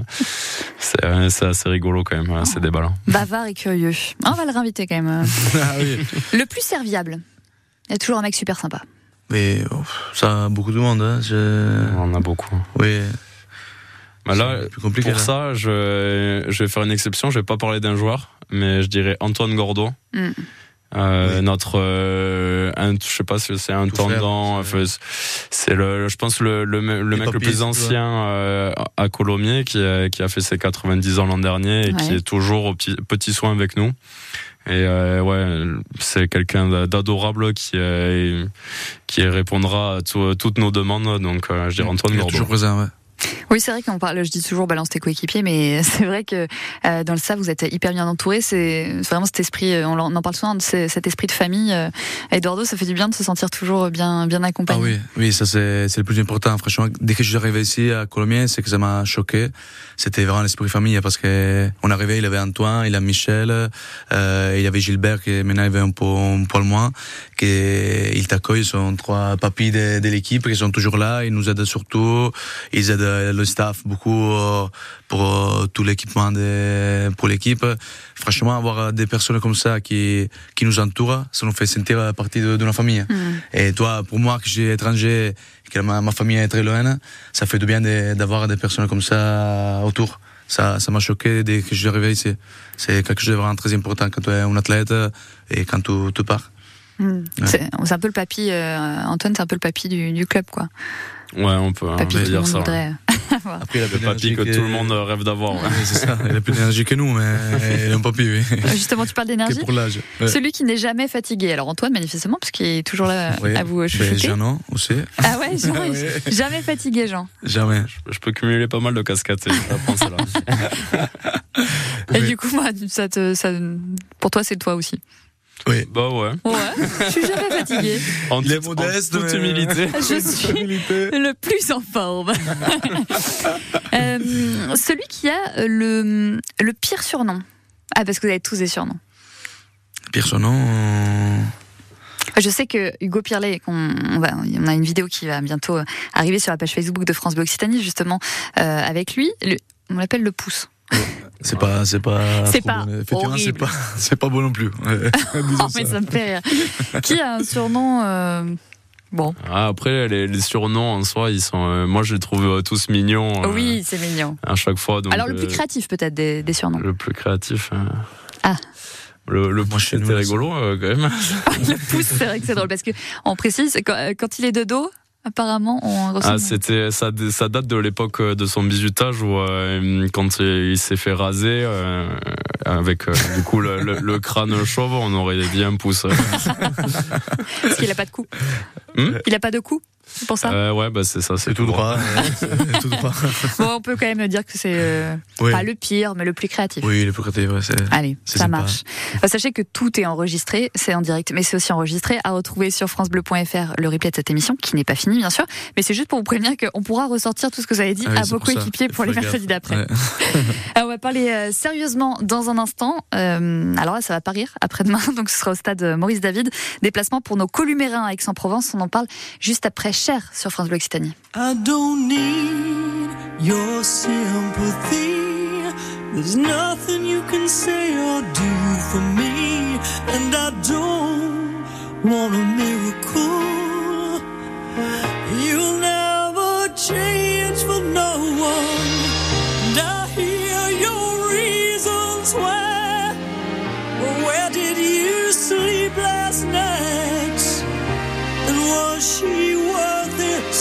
euh, c'est assez rigolo quand même, ces débats-là. Bavard et curieux. On va le réinviter quand même. [laughs] Ah le plus serviable. Il y a toujours un mec super sympa. Mais oh, ça, beaucoup de monde. Hein. On en a beaucoup. Oui. Bah là, pour hein. ça, je, je vais faire une exception. Je vais pas parler d'un joueur, mais je dirais Antoine Gordo. Mm. Euh, notre euh, un, je sais pas si c'est un tendant c'est le je pense le le, le mec le plus ancien euh, à Colomiers qui a, qui a fait ses 90 ans l'an dernier et qui est toujours au petit, petit soin avec nous et euh, ouais c'est quelqu'un d'adorable qui qui répondra à toutes nos demandes donc je dirais Antoine Gordo. toujours présent ouais. Oui, c'est vrai qu'on parle, je dis toujours balance tes coéquipiers, mais [laughs] c'est vrai que euh, dans le SAF, vous êtes hyper bien entouré. C'est vraiment cet esprit, euh, on en parle souvent, cet esprit de famille. Euh, Eduardo, ça fait du bien de se sentir toujours bien, bien accompagné. Ah oui, oui, ça c'est le plus important. Franchement, dès que je suis arrivé ici à Colomiers, c'est que ça m'a choqué. C'était vraiment l'esprit famille parce que on arrivait, il avait Antoine, il a Michel, euh, il y avait Gilbert qui maintenant il avait un peu, un poil moins, qui il t'accueille, ils sont trois papis de, de l'équipe qui sont toujours là, ils nous aident surtout, ils aident le staff beaucoup euh, pour euh, tout l'équipement pour l'équipe. Franchement, avoir des personnes comme ça qui qui nous entourent, ça nous fait sentir partie de, de notre famille. Mm. Et toi, pour moi, que j'ai étranger, que ma, ma, famille est très loin, ça fait du bien d'avoir des personnes comme ça autour. Ça, ça m'a choqué dès que je suis arrivé ici. C'est quelque chose de vraiment très important quand tu es un athlète et quand tu, tu pars. Mm. C'est un peu le papy, euh, Antoine, c'est un peu le papy du, du club, quoi. Ouais, on peut, dire ça. [laughs] Après, il a le papy que, tout le monde rêve d'avoir. c'est ça. Il a plus d'énergie que nous, mais [laughs] il est un papy, oui. Justement, tu parles d'énergie. pour l'âge. Celui qui n'est jamais fatigué. Alors Antoine, manifestement, parce qu'il est toujours là à vous chouchouter. Jean, aussi. Ah ouais, [laughs] Jean, jamais fatigué, Jean. Jamais. Je, peux cumuler pas mal de cascades. Et du coup, moi, ça te, ça, pour toi, c'est toi aussi. Oui. Bah ouais. Ouais. Je suis jamais fatigué. En, Il est modeste, en toute humilité. Je suis le plus en forme. [laughs] euh, celui qui a le, le pire surnom. Ah, parce que vous avez tous des surnoms. Pire surnom. Euh, je sais que Hugo Pirlet, on, on, va, on a une vidéo qui va bientôt arriver sur la page Facebook de France Bleu Occitanie, justement, euh, avec lui. on l'appelle le pouce. C'est pas, c'est pas. C'est pas. Effectivement, c'est pas, [laughs] c'est pas beau non plus. [laughs] [laughs] oh, mais ça. me fait rire. Qui a un surnom euh, Bon. Ah, après, les, surnoms en soi, ils sont. Euh, moi, je les trouve euh, tous mignons. oui, c'est mignon. À chaque fois. Donc, Alors, le plus créatif, peut-être, des, des, surnoms. Le plus créatif. Ah. Le, le pouce, c'était rigolo, quand même. le pouce, c'est vrai que c'est drôle, parce que, on précise, quand, quand il est de dos, apparemment on ah, c'était ça, ça date de l'époque euh, de son bisutage où euh, quand il s'est fait raser euh, avec du coup le, crâne chauve on aurait dit un pouce. [laughs] Parce qu'il a pas de cou. Hmm il a pas de cou C'est pour ça euh, Ouais, bah c'est ça, c'est tout droit. [laughs] tout droit. Bon, on peut quand même dire que c'est euh, pas le pire, mais le plus créatif. Oui, le plus créatif. Ouais, Allez, ça marche. Euh, sachez que tout est enregistré, c'est en direct, mais c'est aussi enregistré à retrouver sur francebleu.fr le replay de cette émission, qui n'est pas fini bien sûr, mais c'est juste pour vous prévenir qu'on pourra ressortir tout ce que vous avez dit ah à vos coéquipiers pour, pour les mercredis d'après. [laughs] on va parler euh, sérieusement dans un instant. Euh, alors là, ça va pas rire après-demain, [laughs] donc ce sera au stade Maurice David. Déplacement pour nos columérins à Aix-en-Provence. On en parle juste après Cher sur France Bleu Occitanie. I don't need your sympathy. There's nothing you can say or do for me. And I don't want a miracle. You'll never change for no one. And I hear your reasons why. Where did you sleep last night? Was she worth it?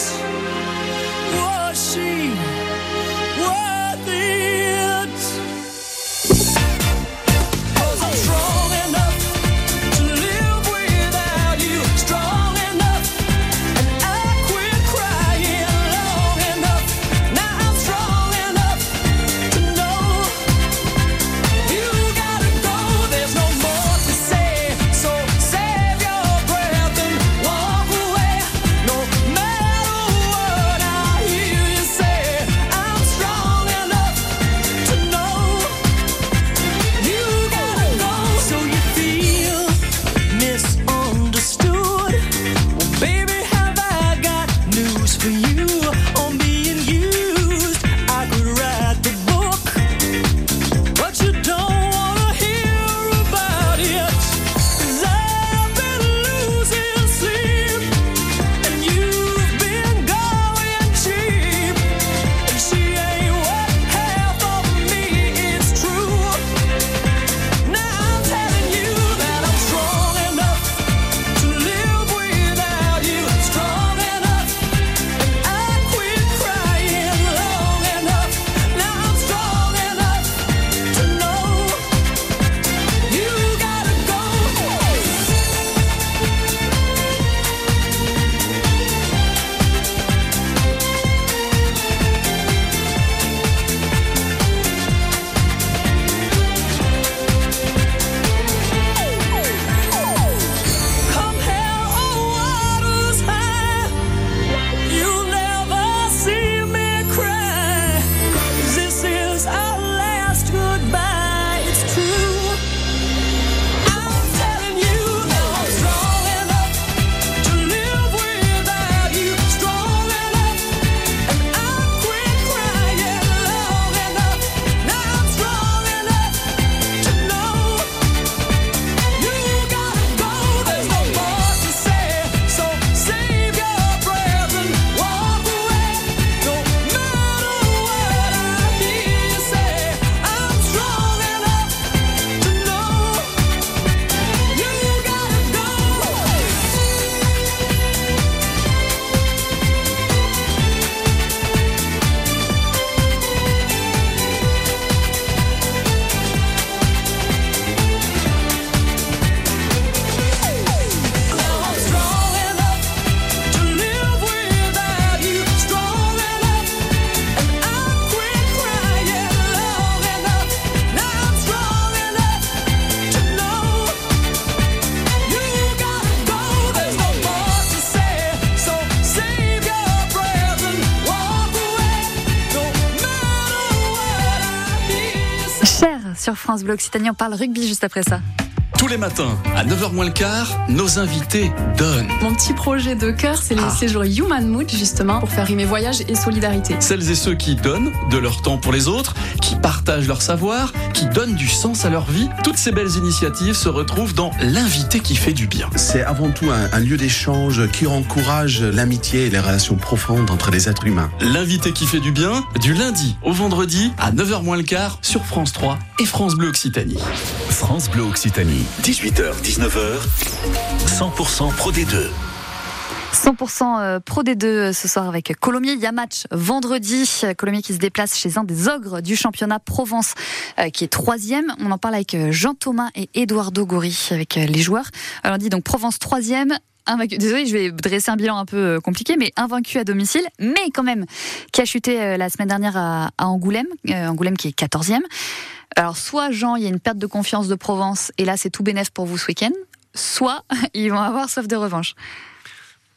France Bleu Occitanie, on parle rugby juste après ça. Tous les matins, à 9h moins le quart, nos invités donnent. Mon petit projet de cœur, c'est les Ah. séjours Human Mood, justement, pour faire rimer voyage et solidarité. Celles et ceux qui donnent de leur temps pour les autres, qui partagent leur savoir, qui donnent du sens à leur vie. Toutes ces belles initiatives se retrouvent dans l'invité qui fait du bien. C'est avant tout un, un lieu d'échange qui encourage l'amitié et les relations profondes entre les êtres humains. L'invité qui fait du bien, du lundi au vendredi à 9h moins le quart sur France 3 et France Bleu Occitanie. France Bleu Occitanie, 18h, 19h, 100% Pro D2. 100% euh, Pro D2 euh, ce soir avec Colomiers. Il y a match vendredi. Colomiers qui se déplace chez un des ogres du championnat Provence, euh, qui est troisième. On en parle avec Jean-Thomas et Eduardo Gori, avec les joueurs. Alors on dit donc Provence troisième, invaincu. Désolé, je vais dresser un bilan un peu compliqué, mais invaincu à domicile, mais quand même qui a chuté la semaine dernière à, Angoulême, Angoulême qui est 14e. Alors soit Jean, il y a une perte de confiance de Provence et là c'est tout bénef pour vous ce week-end, soit [laughs] ils vont avoir soif de revanche.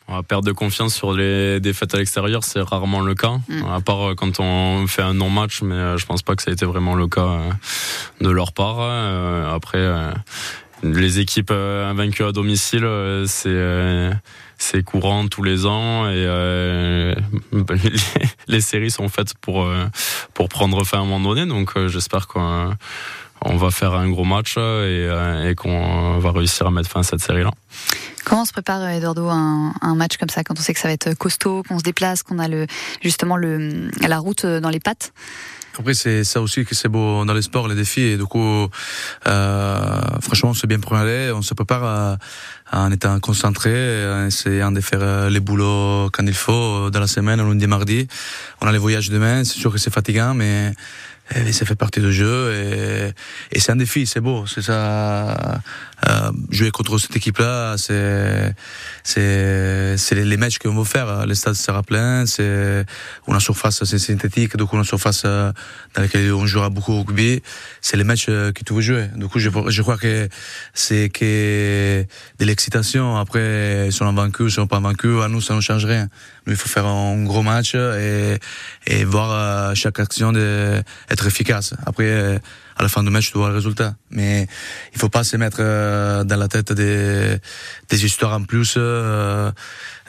On va perdre de confiance sur les défaites à l'extérieur, c'est rarement le cas. Mm. À part euh, quand on fait un non-match, mais euh, je pense pas que ça a été vraiment le cas euh, de leur part. Après, les équipes invaincues à domicile, c'est c'est courant tous les ans et euh, [laughs] les, séries sont faites pour euh, pour prendre fin à un moment donné. Donc euh, j'espère qu'on on va faire un gros match et, qu'on va réussir à mettre fin à cette série-là. Comment on se prépare, Eduardo, un, un match comme ça, quand on sait que ça va être costaud, qu'on se déplace, qu'on a le, justement le, la route dans les pattes? Après, c'est ça aussi que c'est beau dans les sports, les défis. Et du coup, euh, franchement, on s'est bien préparé. On se prépare à- en étant concentré, en essayant de faire euh, les boulots quand il faut, euh, dans la semaine, lundi, mardi. On a les voyages demain. C'est sûr que c'est fatigant, mais eh, ça fait partie du jeu. Et, et c'est un défi, c'est beau. C'est ça. Euh, jouer contre cette équipe-là, c'est c'est c'est les, les matchs qu'on veut faire. Le stade sera plein, c'est une surface c'est synthétique, donc une surface euh, dans laquelle on jouera beaucoup au rugby. C'est les matchs euh, que tu veux jouer. Du coup, je, je crois que c'est que de l'excitation. Après, si on est vaincu, si on pas vaincu, à nous, ça ne change rien. Nous, il faut faire un gros match et, et voir chaque action de, être efficace. Après, à la fin du match, tu vois le résultat. Mais il faut pas se mettre euh, dans la tête des, des histoires en plus. Euh,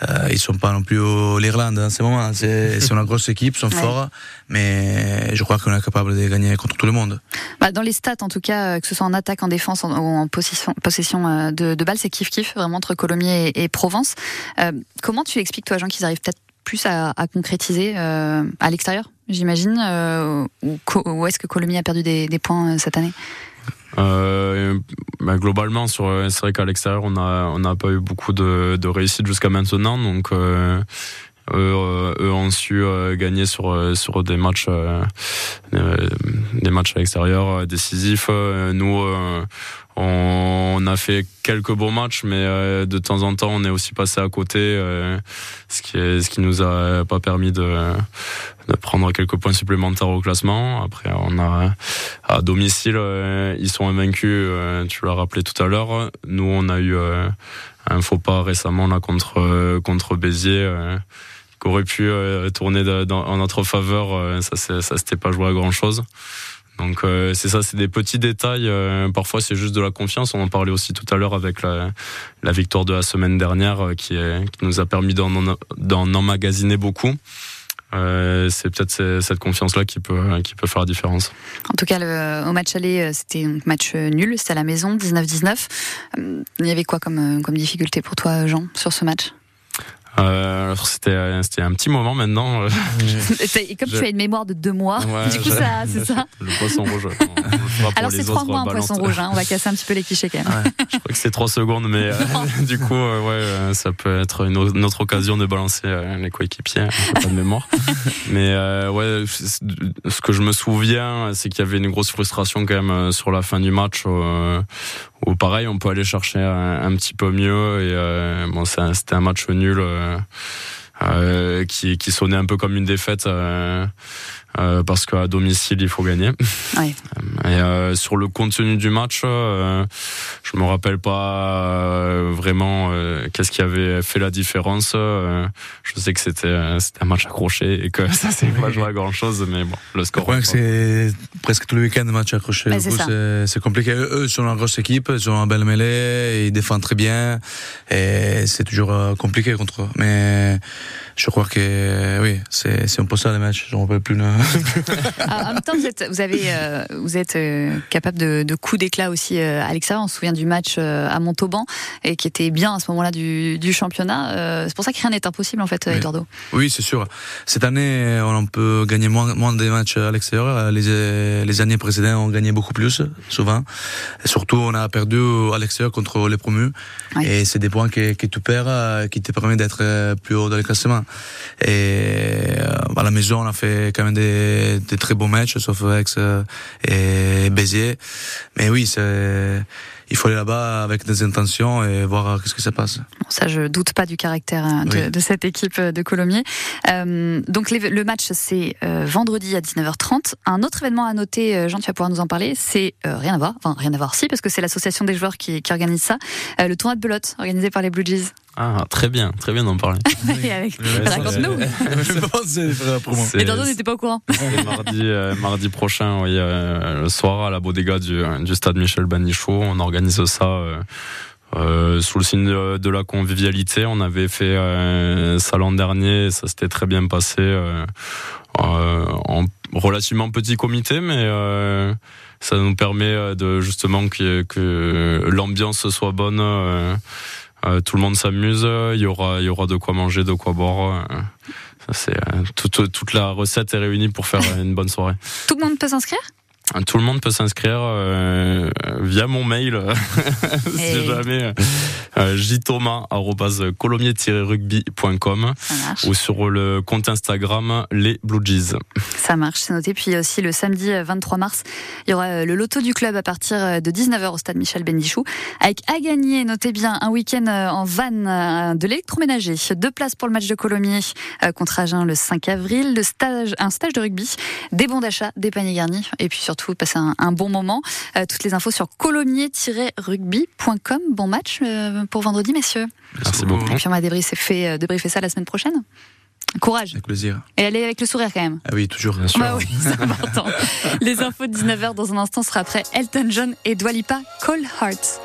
euh, ils sont pas non plus l'Irlande en ce moment. C'est une grosse équipe, ils sont Ouais. forts, mais je crois qu'on est capable de gagner contre tout le monde. Bah, dans les stats, en tout cas, euh, que ce soit en attaque, en défense en- ou en possession, possession euh, de, de balles, c'est kiff-kiff, vraiment, entre Colomiers et, et Provence. Euh, comment tu expliques, toi, Jean, qu'ils arrivent peut-être plus à, à concrétiser euh, à l'extérieur, j'imagine euh, Ou, est-ce que Colomiers a perdu des, points euh, cette année? Euh, bah, globalement, sur, c'est vrai qu'à l'extérieur, on n'a pas eu beaucoup de, de réussite jusqu'à maintenant, donc euh, eux, euh, eux ont su euh, gagner sur, euh, sur des matchs, des matchs à l'extérieur décisifs. Nous, on a fait quelques beaux matchs, mais de temps en temps, on est aussi passé à côté, ce qui est, ce qui nous a pas permis de, de prendre quelques points supplémentaires au classement. Après, on a à domicile, ils sont invaincus. tu l'as rappelé tout à l'heure. Nous, on a eu un faux pas récemment là contre contre Béziers. Aurait pu euh, tourner en notre faveur, euh, ça, ça s'était pas joué à grand chose. Donc euh, c'est ça, c'est des petits détails. parfois c'est juste de la confiance. On en parlait aussi tout à l'heure avec la, victoire de la semaine dernière qui, nous a permis d'en emmagasiner beaucoup. C'est peut-être ce- cette confiance-là qui peut, qui peut faire la différence. En tout cas, au match aller, c'était un match nul, c'était à la maison, 19-19. Euh, Il y avait quoi comme difficulté pour toi, Jean, sur ce match? Euh, c'était, c'était un petit moment maintenant. euh, [laughs] Et comme tu as une mémoire de deux mois, Ouais, du coup, ça, c'est ça [laughs] Le poisson rouge. on- on Alors, c'est trois mois un poisson rouge, hein. on va casser un petit peu les clichés quand même. Je crois que c'est 3 secondes, mais euh, [laughs] du coup, euh, ouais, euh, ça peut être une, au- une autre occasion de balancer euh, les coéquipiers. hein, pas de mémoire. mais euh, ouais, ce que je me souviens, c'est qu'il y avait une grosse frustration quand même euh, sur la fin du match. Où pareil, on peut aller chercher un, un petit peu mieux. Et euh, bon, c'était un match nul. euh, euh, qui, qui sonnait un peu comme une défaite euh, euh, parce qu'à domicile il faut gagner. Ouais. [laughs] Et euh, sur le contenu du match, euh, je me rappelle pas euh, vraiment euh, qu'est-ce qui avait fait la différence. Euh, je sais que c'était euh, c'était un match accroché et que ça s'est pas joué à grand chose, mais bon, le Le score. c'est presque tous les week-ends match accroché. Du c'est c'est c'est compliqué. Eux, sont une grosse équipe, ils ont un bel mêlée, ils défendent très bien, et c'est toujours euh, compliqué contre eux. Mais je crois que oui, c'est c'est un peu ça les matchs. Je ne rappelle plus. [laughs] le- Ah, en même temps, vous êtes, vous avez, euh, vous êtes euh, capable de, de coups d'éclat aussi euh, l'extérieur. On se souvient du match euh, à Montauban et qui était bien à ce moment-là du, du championnat. C'est pour ça que rien n'est impossible en fait, Oui. Eduardo. Oui, c'est sûr. Cette année, on peut gagner moins, moins des matchs à l'extérieur. Les, les années précédentes, on gagnait beaucoup plus, souvent. Et surtout, on a perdu à l'extérieur contre les promus. Et c'est des points que, que tu perds, qui te permettent d'être plus haut dans le classement. Et à la maison, on a fait quand même des, très beaux matchs, sauf Aix et Béziers. Mais oui, c'est il faut aller là-bas avec des intentions et voir qu'est-ce que ça passe. Bon, ça, je doute pas du caractère hein, de, Oui. de cette équipe de Colomiers. Euh, donc les- le match, c'est euh, vendredi à 19h30. Un autre événement à noter, euh, Jean, tu vas pouvoir nous en parler, c'est euh, rien à voir, enfin rien à voir si, parce que c'est l'association des joueurs qui, qui organise ça, le tournoi de belote organisé par les Blue Jays. Ah, très bien, très bien d'en parler. [laughs] Et avec- Raconte-nous. C'est- [laughs] Et Dordo n'était pas au courant. Mardi, euh, mardi prochain, oui, euh, le soir à la bodega du, du stade Michel Banichot. On organise ça euh, euh, sous le signe de, de la convivialité. On avait fait euh, ça l'an dernier, et ça s'était très bien passé euh, euh, en relativement petit comité, mais euh, ça nous permet de justement que, que l'ambiance soit bonne. Euh, tout le monde s'amuse, il y aura, il y aura de quoi manger, de quoi boire. euh, ça, c'est euh, toute, la recette est réunie pour faire une bonne soirée. Tout le monde peut s'inscrire? Tout le monde peut s'inscrire euh, via mon mail, [laughs] si jamais, euh, jthomas@colomier-rugby.com marche. ou sur le compte Instagram les Blue Jays. Ça marche, c'est noté. Puis aussi le samedi euh, 23 mars, il y aura euh, le loto du club à partir euh, de 19h au stade Michel Bendichou. Avec à gagner, notez bien, un week-end euh, en van euh, de l'électroménager. Deux places pour le match de Colomiers euh, contre Agen le 5 avril. Le stage, un stage de rugby, des bons d'achat, des paniers garnis. Et puis surtout, passer un, un bon moment. Euh, toutes les infos sur colomier-rugby.com. Bon match euh, pour vendredi, messieurs. Merci beaucoup. Et puis on va débriefer, fait, euh, débriefer ça la semaine prochaine. Courage. Avec plaisir. Et allez avec le sourire quand même. Ah oui, toujours. Bah oui, c'est important. [laughs] Les infos de 19h dans un instant sera après Elton John et Dwalipa Call Heart.